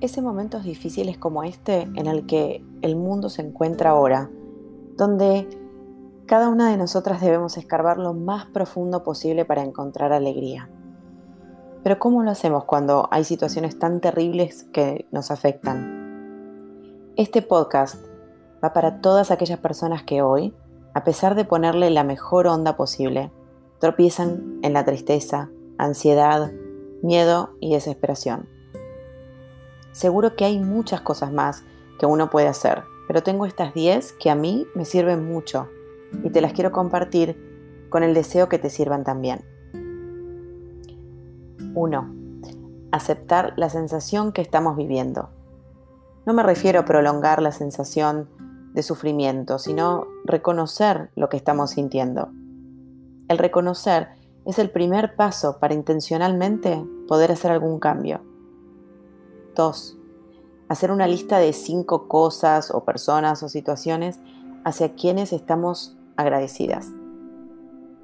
es en momentos difíciles como este en el que el mundo se encuentra ahora, donde cada una de nosotras debemos escarbar lo más profundo posible para encontrar alegría. Pero ¿cómo lo hacemos cuando hay situaciones tan terribles que nos afectan? Este podcast va para todas aquellas personas que hoy, a pesar de ponerle la mejor onda posible, tropiezan en la tristeza, ansiedad, miedo y desesperación. Seguro que hay muchas cosas más que uno puede hacer, pero tengo estas 10 que a mí me sirven mucho y te las quiero compartir con el deseo que te sirvan también. 1. Aceptar la sensación que estamos viviendo. No me refiero a prolongar la sensación de sufrimiento, sino reconocer lo que estamos sintiendo. El reconocer es el primer paso para intencionalmente poder hacer algún cambio. 2. Hacer una lista de cinco cosas o personas o situaciones hacia quienes estamos agradecidas.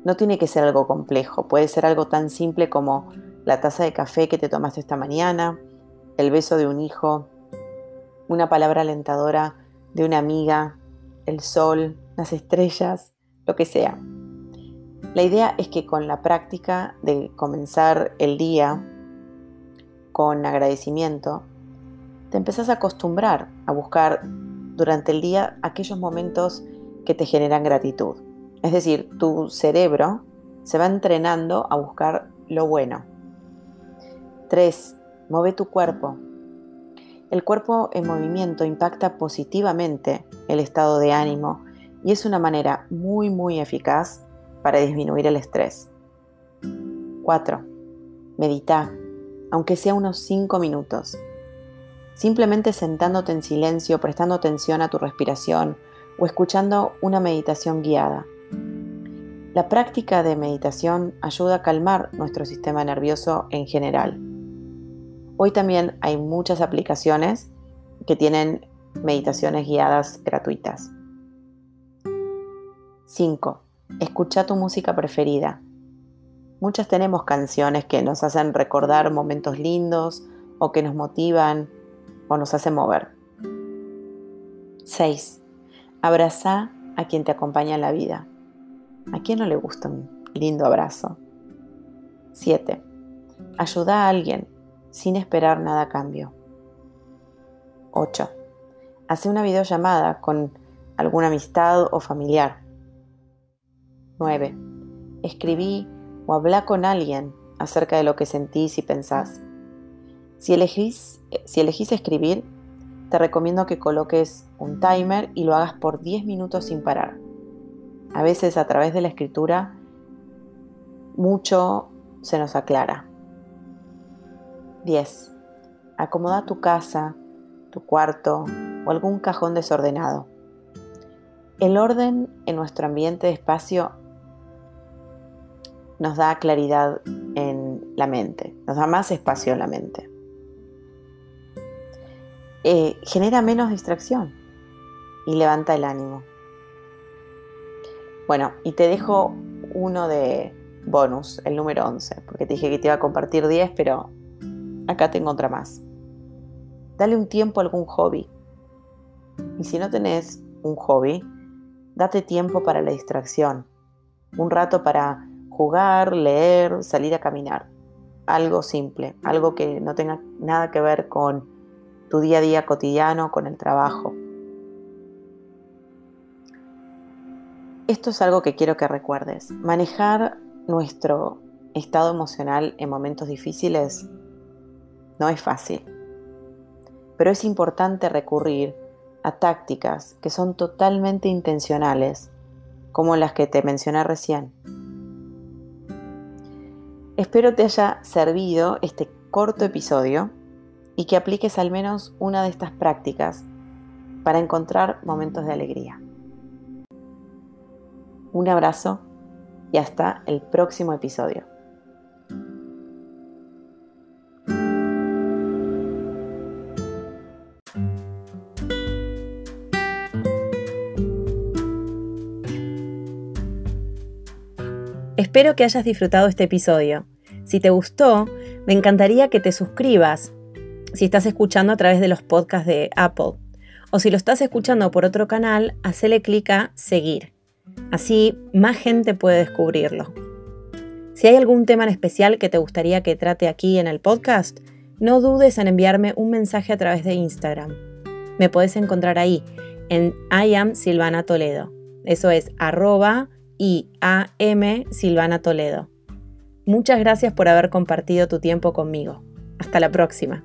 No tiene que ser algo complejo, puede ser algo tan simple como la taza de café que te tomaste esta mañana, el beso de un hijo, una palabra alentadora de una amiga, el sol, las estrellas, lo que sea. La idea es que con la práctica de comenzar el día con agradecimiento, te empezás a acostumbrar a buscar durante el día aquellos momentos que te generan gratitud. Es decir, tu cerebro se va entrenando a buscar lo bueno. 3. Mueve tu cuerpo. El cuerpo en movimiento impacta positivamente el estado de ánimo y es una manera muy muy eficaz para disminuir el estrés. 4. Medita, aunque sea unos 5 minutos. Simplemente sentándote en silencio, prestando atención a tu respiración o escuchando una meditación guiada. La práctica de meditación ayuda a calmar nuestro sistema nervioso en general. Hoy también hay muchas aplicaciones que tienen meditaciones guiadas gratuitas. 5. Escucha tu música preferida. Muchas tenemos canciones que nos hacen recordar momentos lindos o que nos motivan o nos hacen mover. 6. Abraza a quien te acompaña en la vida. ¿A quién no le gusta un lindo abrazo? 7. Ayuda a alguien sin esperar nada a cambio. 8. Hace una videollamada con alguna amistad o familiar. 9. Escribí o habla con alguien acerca de lo que sentís y pensás. Si elegís, si elegís escribir, te recomiendo que coloques un timer y lo hagas por 10 minutos sin parar. A veces a través de la escritura mucho se nos aclara. 10. Acomoda tu casa, tu cuarto o algún cajón desordenado. El orden en nuestro ambiente de espacio nos da claridad en la mente, nos da más espacio en la mente. Eh, genera menos distracción y levanta el ánimo. Bueno, y te dejo uno de bonus, el número 11, porque te dije que te iba a compartir 10, pero acá tengo otra más. Dale un tiempo a algún hobby. Y si no tenés un hobby, date tiempo para la distracción. Un rato para jugar, leer, salir a caminar. Algo simple, algo que no tenga nada que ver con tu día a día cotidiano, con el trabajo. Esto es algo que quiero que recuerdes. Manejar nuestro estado emocional en momentos difíciles no es fácil, pero es importante recurrir a tácticas que son totalmente intencionales, como las que te mencioné recién. Espero te haya servido este corto episodio y que apliques al menos una de estas prácticas para encontrar momentos de alegría. Un abrazo y hasta el próximo episodio. Espero que hayas disfrutado este episodio. Si te gustó, me encantaría que te suscribas si estás escuchando a través de los podcasts de Apple. O si lo estás escuchando por otro canal, hacele clic a seguir. Así más gente puede descubrirlo. Si hay algún tema en especial que te gustaría que trate aquí en el podcast, no dudes en enviarme un mensaje a través de Instagram. Me puedes encontrar ahí, en I am Silvana Toledo. Eso es arroba I A M Silvana Toledo. Muchas gracias por haber compartido tu tiempo conmigo. Hasta la próxima.